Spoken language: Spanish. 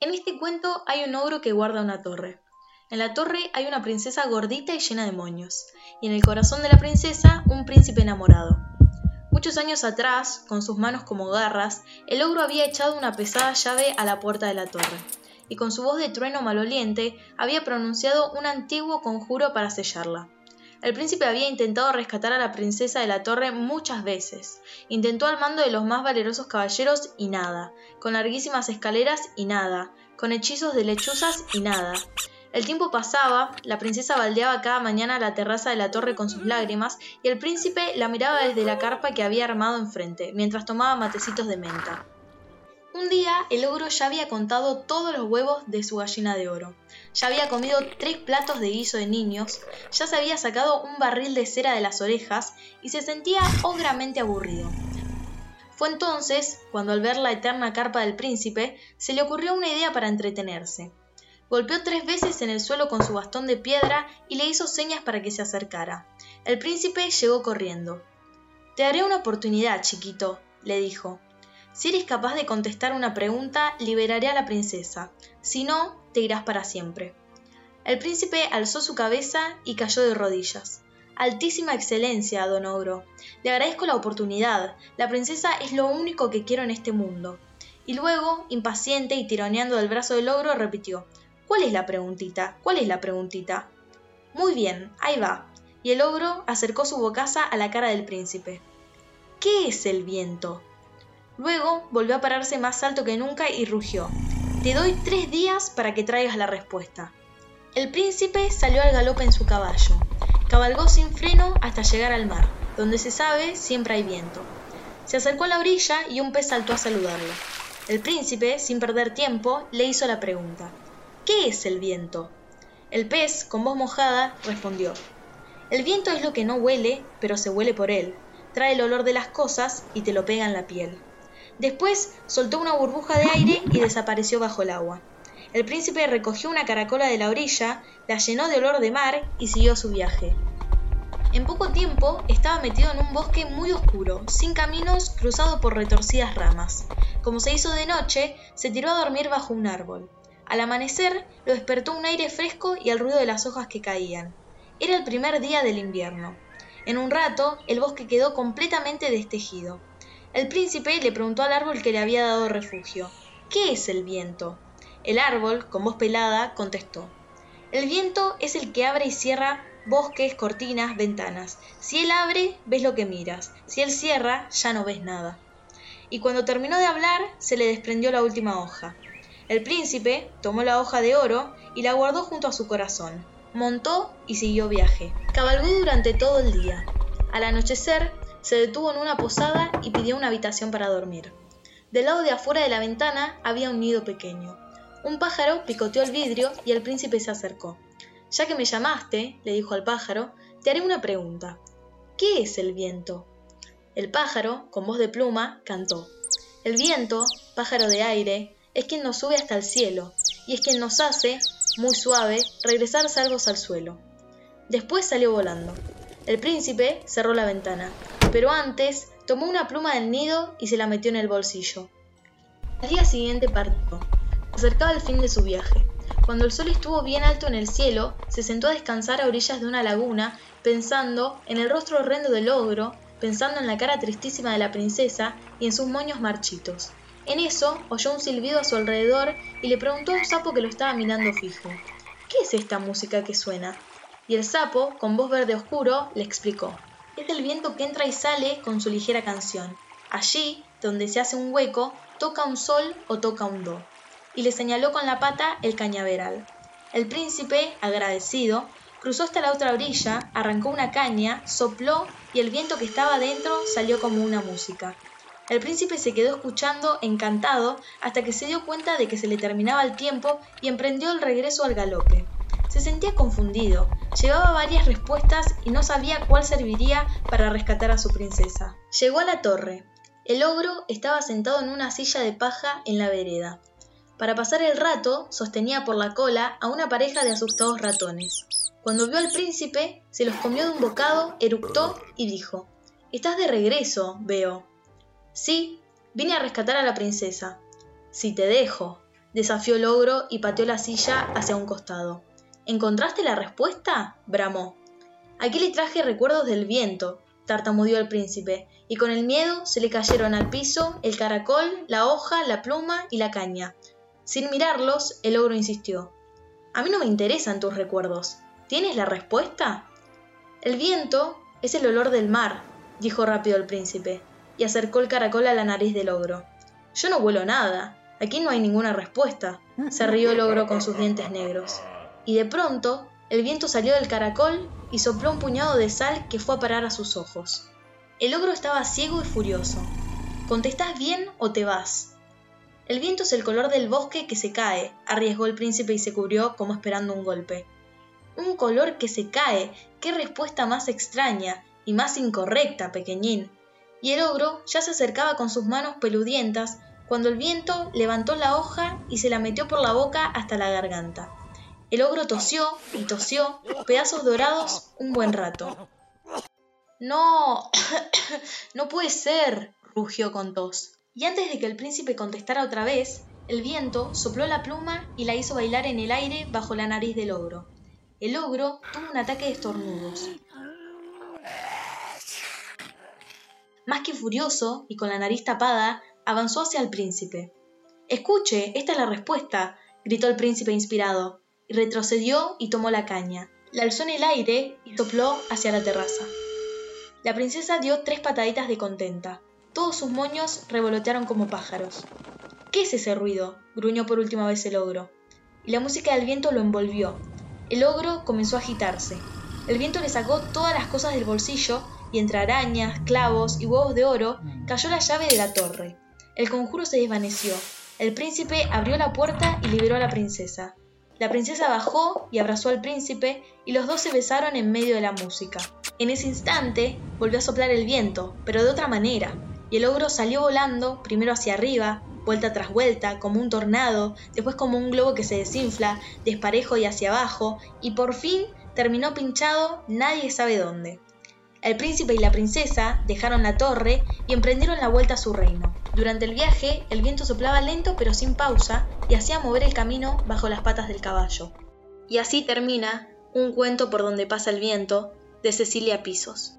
En este cuento hay un ogro que guarda una torre. En la torre hay una princesa gordita y llena de moños, y en el corazón de la princesa un príncipe enamorado. Muchos años atrás, con sus manos como garras, el ogro había echado una pesada llave a la puerta de la torre, y con su voz de trueno maloliente había pronunciado un antiguo conjuro para sellarla. El príncipe había intentado rescatar a la princesa de la torre muchas veces. Intentó al mando de los más valerosos caballeros y nada, con larguísimas escaleras y nada, con hechizos de lechuzas y nada. El tiempo pasaba, la princesa baldeaba cada mañana la terraza de la torre con sus lágrimas y el príncipe la miraba desde la carpa que había armado enfrente, mientras tomaba matecitos de menta. Un día el ogro ya había contado todos los huevos de su gallina de oro. Ya había comido tres platos de guiso de niños, ya se había sacado un barril de cera de las orejas y se sentía ogramente aburrido. Fue entonces cuando al ver la eterna carpa del príncipe se le ocurrió una idea para entretenerse. Golpeó tres veces en el suelo con su bastón de piedra y le hizo señas para que se acercara. El príncipe llegó corriendo. Te haré una oportunidad, chiquito, le dijo. Si eres capaz de contestar una pregunta, liberaré a la princesa. Si no, te irás para siempre. El príncipe alzó su cabeza y cayó de rodillas. Altísima excelencia, don Ogro. Le agradezco la oportunidad. La princesa es lo único que quiero en este mundo. Y luego, impaciente y tironeando del brazo del ogro, repitió ¿Cuál es la preguntita? ¿Cuál es la preguntita? Muy bien, ahí va. Y el ogro acercó su bocaza a la cara del príncipe. ¿Qué es el viento? Luego volvió a pararse más alto que nunca y rugió. Te doy tres días para que traigas la respuesta. El príncipe salió al galope en su caballo. Cabalgó sin freno hasta llegar al mar, donde se sabe siempre hay viento. Se acercó a la orilla y un pez saltó a saludarlo. El príncipe, sin perder tiempo, le hizo la pregunta. ¿Qué es el viento? El pez, con voz mojada, respondió. El viento es lo que no huele, pero se huele por él. Trae el olor de las cosas y te lo pega en la piel. Después soltó una burbuja de aire y desapareció bajo el agua. El príncipe recogió una caracola de la orilla, la llenó de olor de mar y siguió su viaje. En poco tiempo estaba metido en un bosque muy oscuro, sin caminos, cruzado por retorcidas ramas. Como se hizo de noche, se tiró a dormir bajo un árbol. Al amanecer lo despertó un aire fresco y el ruido de las hojas que caían. Era el primer día del invierno. En un rato el bosque quedó completamente destejido. El príncipe le preguntó al árbol que le había dado refugio, ¿qué es el viento? El árbol, con voz pelada, contestó, el viento es el que abre y cierra bosques, cortinas, ventanas. Si él abre, ves lo que miras. Si él cierra, ya no ves nada. Y cuando terminó de hablar, se le desprendió la última hoja. El príncipe tomó la hoja de oro y la guardó junto a su corazón. Montó y siguió viaje. Cabalgó durante todo el día. Al anochecer, se detuvo en una posada y pidió una habitación para dormir. Del lado de afuera de la ventana había un nido pequeño. Un pájaro picoteó el vidrio y el príncipe se acercó. Ya que me llamaste, le dijo al pájaro, te haré una pregunta. ¿Qué es el viento? El pájaro, con voz de pluma, cantó. El viento, pájaro de aire, es quien nos sube hasta el cielo, y es quien nos hace, muy suave, regresar salvos al suelo. Después salió volando. El príncipe cerró la ventana, pero antes tomó una pluma del nido y se la metió en el bolsillo. Al día siguiente partió. Acercaba el fin de su viaje. Cuando el sol estuvo bien alto en el cielo, se sentó a descansar a orillas de una laguna, pensando en el rostro horrendo del ogro, pensando en la cara tristísima de la princesa y en sus moños marchitos. En eso oyó un silbido a su alrededor y le preguntó a un sapo que lo estaba mirando fijo. ¿Qué es esta música que suena? Y el sapo, con voz verde oscuro, le explicó. Es el viento que entra y sale con su ligera canción. Allí, donde se hace un hueco, toca un sol o toca un do. Y le señaló con la pata el cañaveral. El príncipe, agradecido, cruzó hasta la otra orilla, arrancó una caña, sopló y el viento que estaba dentro salió como una música. El príncipe se quedó escuchando, encantado, hasta que se dio cuenta de que se le terminaba el tiempo y emprendió el regreso al galope. Se sentía confundido, llevaba varias respuestas y no sabía cuál serviría para rescatar a su princesa. Llegó a la torre. El ogro estaba sentado en una silla de paja en la vereda. Para pasar el rato, sostenía por la cola a una pareja de asustados ratones. Cuando vio al príncipe, se los comió de un bocado, eructó y dijo, Estás de regreso, veo. Sí, vine a rescatar a la princesa. Si te dejo, desafió el ogro y pateó la silla hacia un costado. ¿Encontraste la respuesta? bramó. Aquí le traje recuerdos del viento, tartamudeó el príncipe, y con el miedo se le cayeron al piso el caracol, la hoja, la pluma y la caña. Sin mirarlos, el ogro insistió. A mí no me interesan tus recuerdos. ¿Tienes la respuesta? El viento es el olor del mar, dijo rápido el príncipe, y acercó el caracol a la nariz del ogro. Yo no huelo nada. Aquí no hay ninguna respuesta, se rió el ogro con sus dientes negros. Y de pronto, el viento salió del caracol y sopló un puñado de sal que fue a parar a sus ojos. El ogro estaba ciego y furioso. ¿Contestás bien o te vas? El viento es el color del bosque que se cae, arriesgó el príncipe y se cubrió como esperando un golpe. Un color que se cae, qué respuesta más extraña y más incorrecta, pequeñín. Y el ogro ya se acercaba con sus manos peludientas cuando el viento levantó la hoja y se la metió por la boca hasta la garganta. El ogro tosió y tosió, pedazos dorados, un buen rato. No, no puede ser, rugió con tos. Y antes de que el príncipe contestara otra vez, el viento sopló la pluma y la hizo bailar en el aire bajo la nariz del ogro. El ogro tuvo un ataque de estornudos. Más que furioso y con la nariz tapada, avanzó hacia el príncipe. Escuche, esta es la respuesta, gritó el príncipe inspirado retrocedió y tomó la caña. La alzó en el aire y sopló hacia la terraza. La princesa dio tres pataditas de contenta. Todos sus moños revolotearon como pájaros. ¿Qué es ese ruido? gruñó por última vez el ogro. Y la música del viento lo envolvió. El ogro comenzó a agitarse. El viento le sacó todas las cosas del bolsillo y entre arañas, clavos y huevos de oro cayó la llave de la torre. El conjuro se desvaneció. El príncipe abrió la puerta y liberó a la princesa. La princesa bajó y abrazó al príncipe y los dos se besaron en medio de la música. En ese instante volvió a soplar el viento, pero de otra manera, y el ogro salió volando, primero hacia arriba, vuelta tras vuelta, como un tornado, después como un globo que se desinfla, desparejo y hacia abajo, y por fin terminó pinchado nadie sabe dónde. El príncipe y la princesa dejaron la torre y emprendieron la vuelta a su reino. Durante el viaje, el viento soplaba lento pero sin pausa y hacía mover el camino bajo las patas del caballo. Y así termina un cuento por donde pasa el viento de Cecilia Pisos.